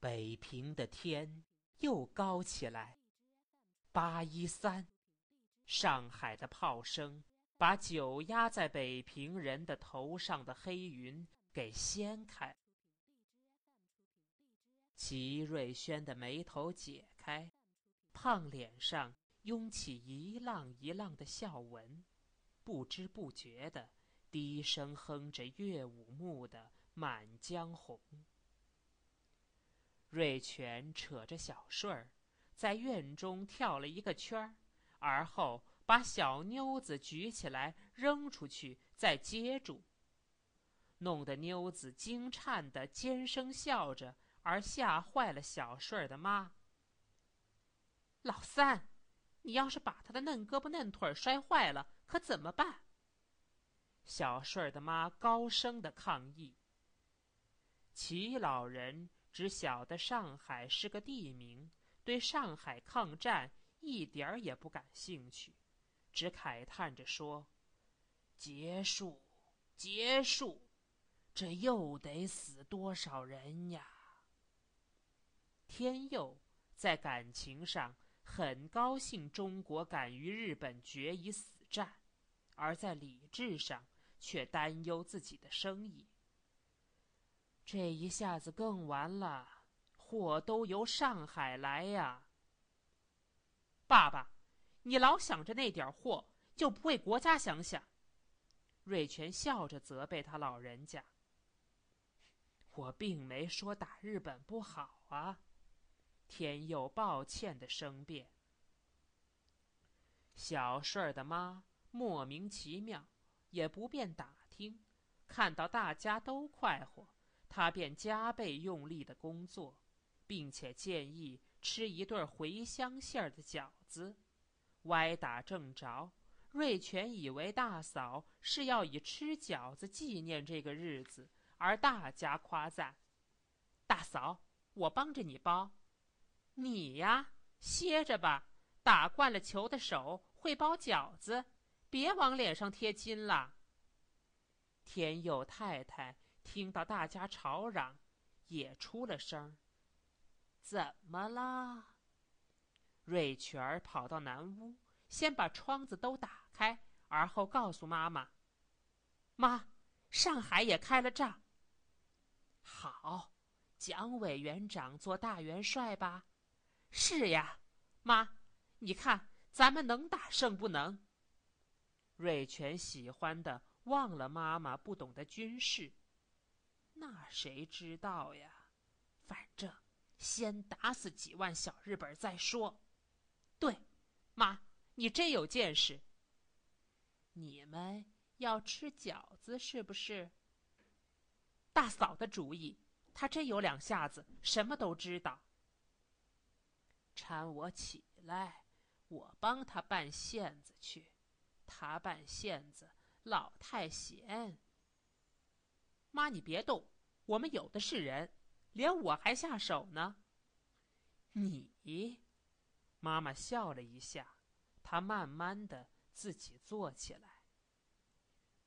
北平的天又高起来。八一三，上海的炮声把久压在北平人的头上的黑云给掀开。齐瑞轩的眉头解开，胖脸上涌起一浪一浪的笑纹，不知不觉的低声哼着岳武穆的《满江红》。瑞全扯着小顺儿，在院中跳了一个圈儿，而后把小妞子举起来扔出去，再接住，弄得妞子惊颤的尖声笑着，而吓坏了小顺儿的妈。老三，你要是把他的嫩胳膊嫩腿摔坏了，可怎么办？小顺儿的妈高声的抗议。齐老人。只晓得上海是个地名，对上海抗战一点儿也不感兴趣，只慨叹着说：“结束，结束，这又得死多少人呀？”天佑在感情上很高兴中国敢与日本决一死战，而在理智上却担忧自己的生意。这一下子更完了，货都由上海来呀。爸爸，你老想着那点货，就不为国家想想？瑞全笑着责备他老人家。我并没说打日本不好啊。天佑抱歉的声辩。小顺儿的妈莫名其妙，也不便打听，看到大家都快活。他便加倍用力的工作，并且建议吃一对茴香馅儿的饺子。歪打正着，瑞全以为大嫂是要以吃饺子纪念这个日子，而大加夸赞：“大嫂，我帮着你包。”“你呀，歇着吧，打惯了球的手会包饺子，别往脸上贴金了。”天佑太太。听到大家吵嚷，也出了声怎么啦？瑞全跑到南屋，先把窗子都打开，而后告诉妈妈：“妈，上海也开了仗。”好，蒋委员长做大元帅吧？是呀，妈，你看咱们能打胜不能？瑞全喜欢的忘了妈妈不懂得军事。那谁知道呀？反正先打死几万小日本再说。对，妈，你真有见识。你们要吃饺子是不是？大嫂的主意，她真有两下子，什么都知道。搀我起来，我帮她拌馅子去。她拌馅子老太闲。妈，你别动，我们有的是人，连我还下手呢。你，妈妈笑了一下，她慢慢的自己坐起来。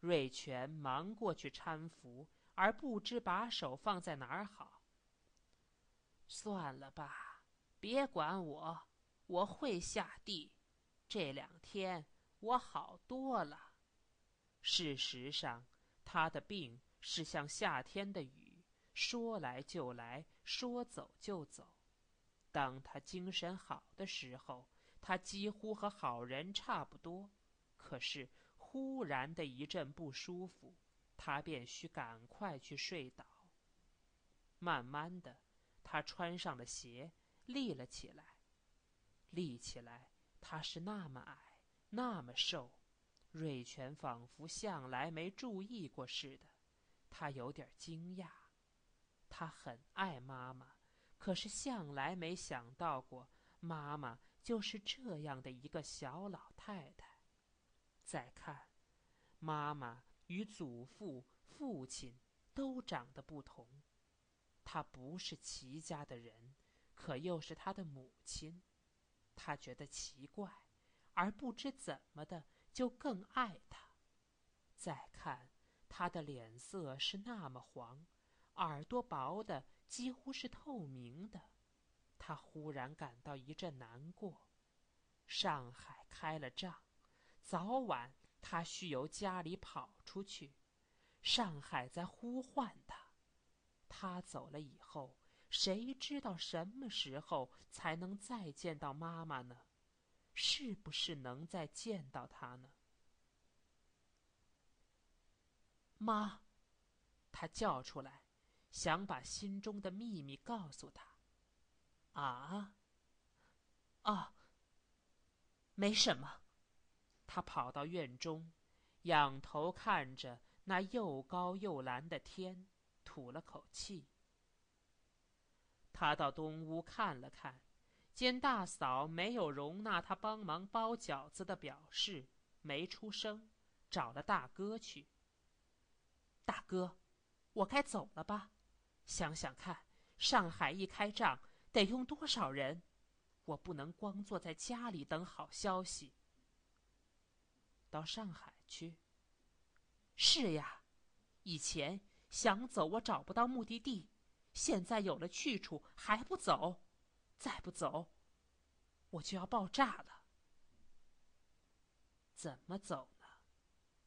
瑞全忙过去搀扶，而不知把手放在哪儿好。算了吧，别管我，我会下地。这两天我好多了。事实上，他的病。是像夏天的雨，说来就来，说走就走。当他精神好的时候，他几乎和好人差不多。可是忽然的一阵不舒服，他便需赶快去睡倒。慢慢的，他穿上了鞋，立了起来。立起来，他是那么矮，那么瘦，瑞全仿佛向来没注意过似的。他有点惊讶，他很爱妈妈，可是向来没想到过妈妈就是这样的一个小老太太。再看，妈妈与祖父、父亲都长得不同，她不是齐家的人，可又是他的母亲，他觉得奇怪，而不知怎么的就更爱她。再看。他的脸色是那么黄，耳朵薄的几乎是透明的。他忽然感到一阵难过。上海开了仗，早晚他需由家里跑出去。上海在呼唤他。他走了以后，谁知道什么时候才能再见到妈妈呢？是不是能再见到他呢？妈，他叫出来，想把心中的秘密告诉他。啊，啊，没什么。他跑到院中，仰头看着那又高又蓝的天，吐了口气。他到东屋看了看。见大嫂没有容纳他帮忙包饺子的表示，没出声，找了大哥去。大哥，我该走了吧？想想看，上海一开仗得用多少人，我不能光坐在家里等好消息。到上海去。是呀，以前想走我找不到目的地，现在有了去处还不走。再不走，我就要爆炸了。怎么走呢？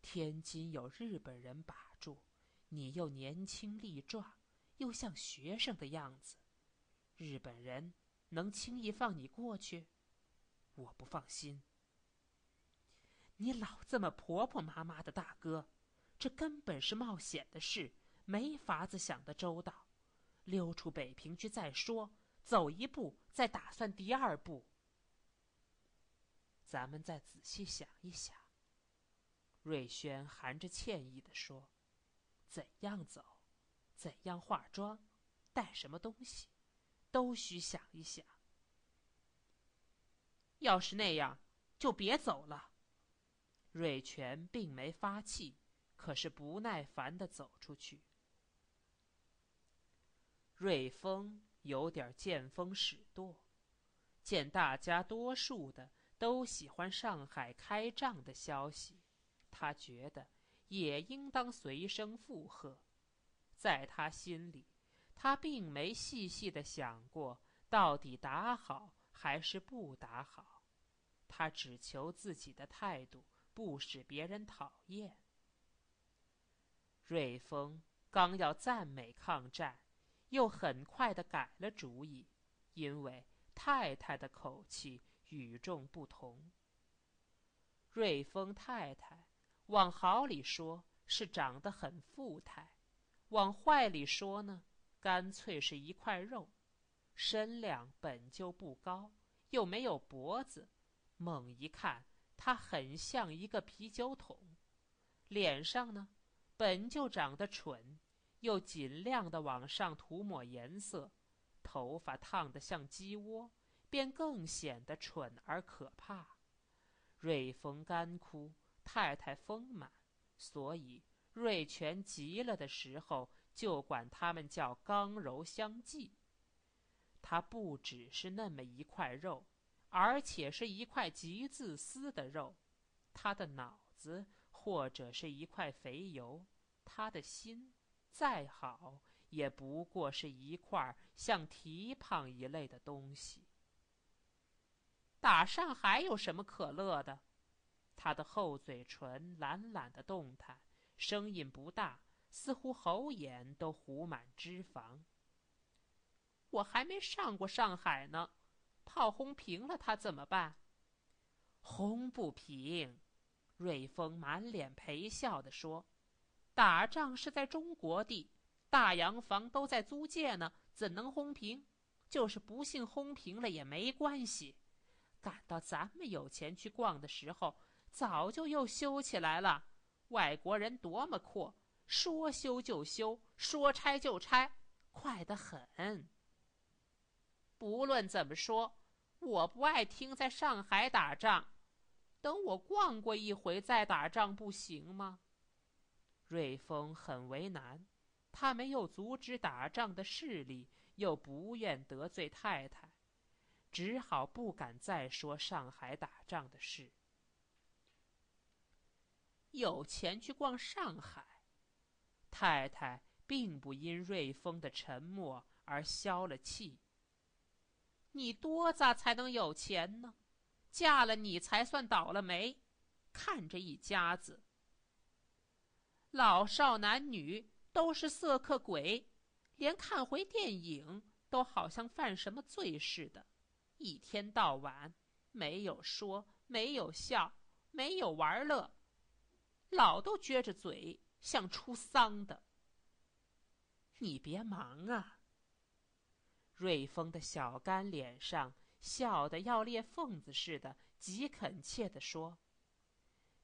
天津有日本人把住，你又年轻力壮，又像学生的样子，日本人能轻易放你过去？我不放心。你老这么婆婆妈妈的，大哥，这根本是冒险的事，没法子想得周到。溜出北平去再说。走一步，再打算第二步。咱们再仔细想一想。瑞轩含着歉意地说：“怎样走，怎样化妆，带什么东西，都需想一想。要是那样，就别走了。”瑞全并没发气，可是不耐烦地走出去。瑞丰。有点见风使舵，见大家多数的都喜欢上海开仗的消息，他觉得也应当随声附和。在他心里，他并没细细的想过到底打好还是不打好，他只求自己的态度不使别人讨厌。瑞丰刚要赞美抗战。又很快的改了主意，因为太太的口气与众不同。瑞丰太太，往好里说是长得很富态，往坏里说呢，干脆是一块肉，身量本就不高，又没有脖子，猛一看，她很像一个啤酒桶。脸上呢，本就长得蠢。又尽量的往上涂抹颜色，头发烫得像鸡窝，便更显得蠢而可怕。瑞丰干枯，太太丰满，所以瑞全急了的时候，就管他们叫刚柔相济。他不只是那么一块肉，而且是一块极自私的肉。他的脑子或者是一块肥油，他的心。再好，也不过是一块像蹄膀一类的东西。打上海有什么可乐的？他的厚嘴唇懒懒的动弹，声音不大，似乎喉眼都糊满脂肪。我还没上过上海呢，炮轰平了他怎么办？轰不平。瑞丰满脸陪笑地说。打仗是在中国地，大洋房都在租界呢，怎能轰平？就是不幸轰平了也没关系。赶到咱们有钱去逛的时候，早就又修起来了。外国人多么阔，说修就修，说拆就拆，快得很。不论怎么说，我不爱听在上海打仗。等我逛过一回再打仗，不行吗？瑞丰很为难，他没有阻止打仗的势力，又不愿得罪太太，只好不敢再说上海打仗的事。有钱去逛上海，太太并不因瑞丰的沉默而消了气。你多咋才能有钱呢？嫁了你才算倒了霉。看这一家子，老少男女都是色客鬼，连看回电影都好像犯什么罪似的，一天到晚没有说，没有笑，没有玩乐，老都撅着嘴，像出丧的。你别忙啊！瑞丰的小干脸上笑得要裂缝子似的，极恳切地说。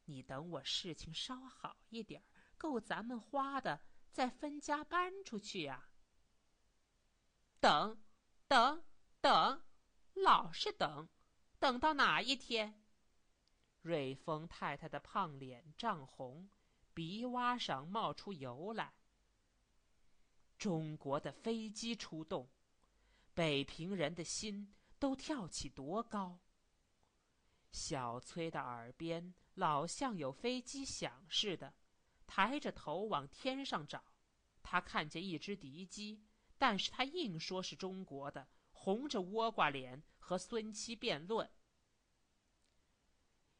你等我事情稍好一点够咱们花的，再分家搬出去呀。等，等，等，老是等，等到哪一天？瑞丰太太的胖脸涨红，鼻洼上冒出油来。中国的飞机出动，北平人的心都跳起多高。小崔的耳边。老像有飞机响似的，抬着头往天上找。他看见一只敌机，但是他硬说是中国的，红着倭瓜脸和孙七辩论。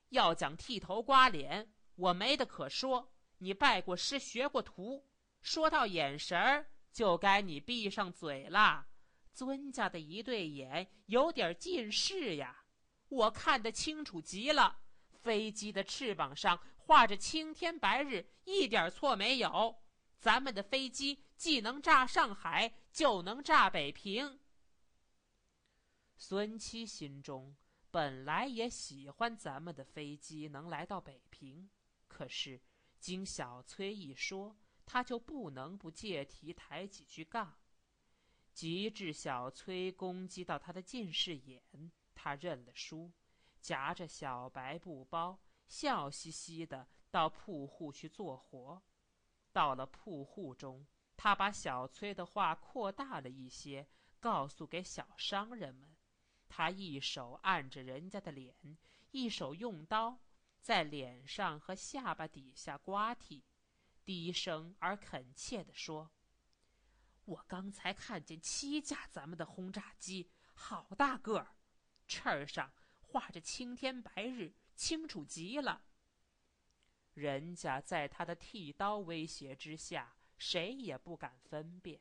要讲剃头刮脸，我没得可说。你拜过师，学过徒，说到眼神儿，就该你闭上嘴了。尊家的一对眼有点近视呀，我看得清楚极了。飞机的翅膀上画着青天白日，一点错没有。咱们的飞机既能炸上海，就能炸北平。孙七心中本来也喜欢咱们的飞机能来到北平，可是经小崔一说，他就不能不借题抬几句杠。及至小崔攻击到他的近视眼，他认了输。夹着小白布包，笑嘻嘻的到铺户去做活。到了铺户中，他把小崔的话扩大了一些，告诉给小商人们。他一手按着人家的脸，一手用刀在脸上和下巴底下刮剔，低声而恳切地说：“我刚才看见七架咱们的轰炸机，好大个儿，翅儿上。”画着青天白日，清楚极了。人家在他的剃刀威胁之下，谁也不敢分辨。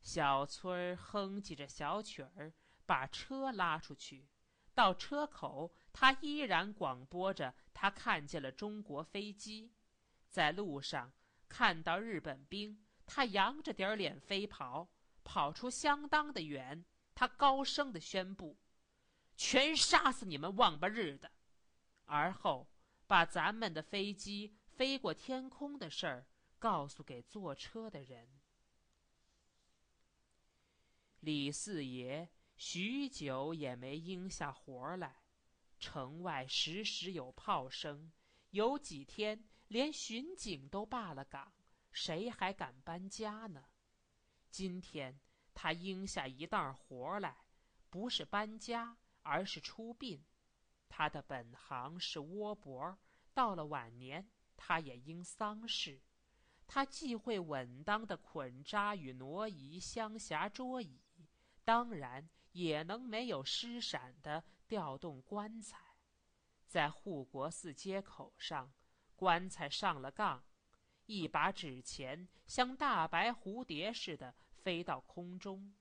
小崔哼唧着小曲儿，把车拉出去。到车口，他依然广播着：他看见了中国飞机。在路上看到日本兵，他扬着点脸飞跑，跑出相当的远。他高声的宣布。全杀死你们王八日的！而后把咱们的飞机飞过天空的事儿告诉给坐车的人。李四爷许久也没应下活来，城外时时有炮声，有几天连巡警都罢了岗，谁还敢搬家呢？今天他应下一档活来，不是搬家。而是出殡，他的本行是窝脖，到了晚年，他也应丧事。他既会稳当的捆扎与挪移香匣桌椅，当然也能没有失闪的调动棺材。在护国寺街口上，棺材上了杠，一把纸钱像大白蝴蝶似的飞到空中。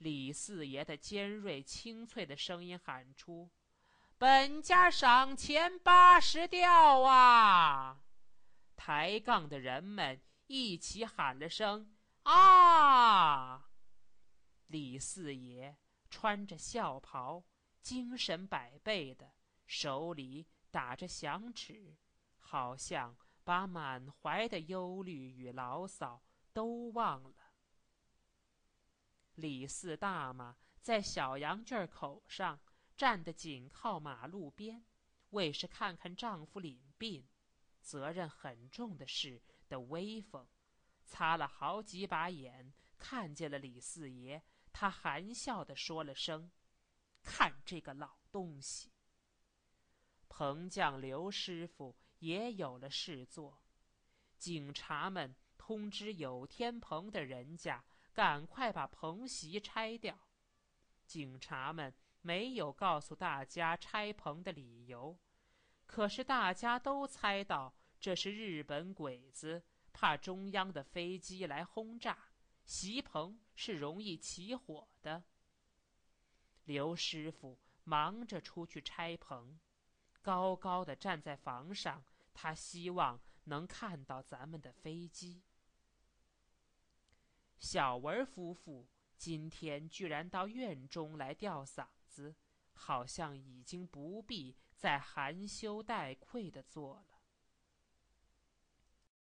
李四爷的尖锐清脆的声音喊出：“本家赏钱八十吊啊！”抬杠的人们一起喊了声：“啊！”李四爷穿着孝袍，精神百倍的，手里打着响指，好像把满怀的忧虑与牢骚都忘了。李四大妈在小羊圈口上站得紧靠马路边，为是看看丈夫领病，责任很重的事的威风，擦了好几把眼，看见了李四爷，他含笑的说了声：“看这个老东西。”彭匠刘师傅也有了事做，警察们通知有天棚的人家。赶快把棚席拆掉。警察们没有告诉大家拆棚的理由，可是大家都猜到这是日本鬼子怕中央的飞机来轰炸，席棚是容易起火的。刘师傅忙着出去拆棚，高高的站在房上，他希望能看到咱们的飞机。小文夫妇今天居然到院中来吊嗓子，好像已经不必再含羞带愧的做了。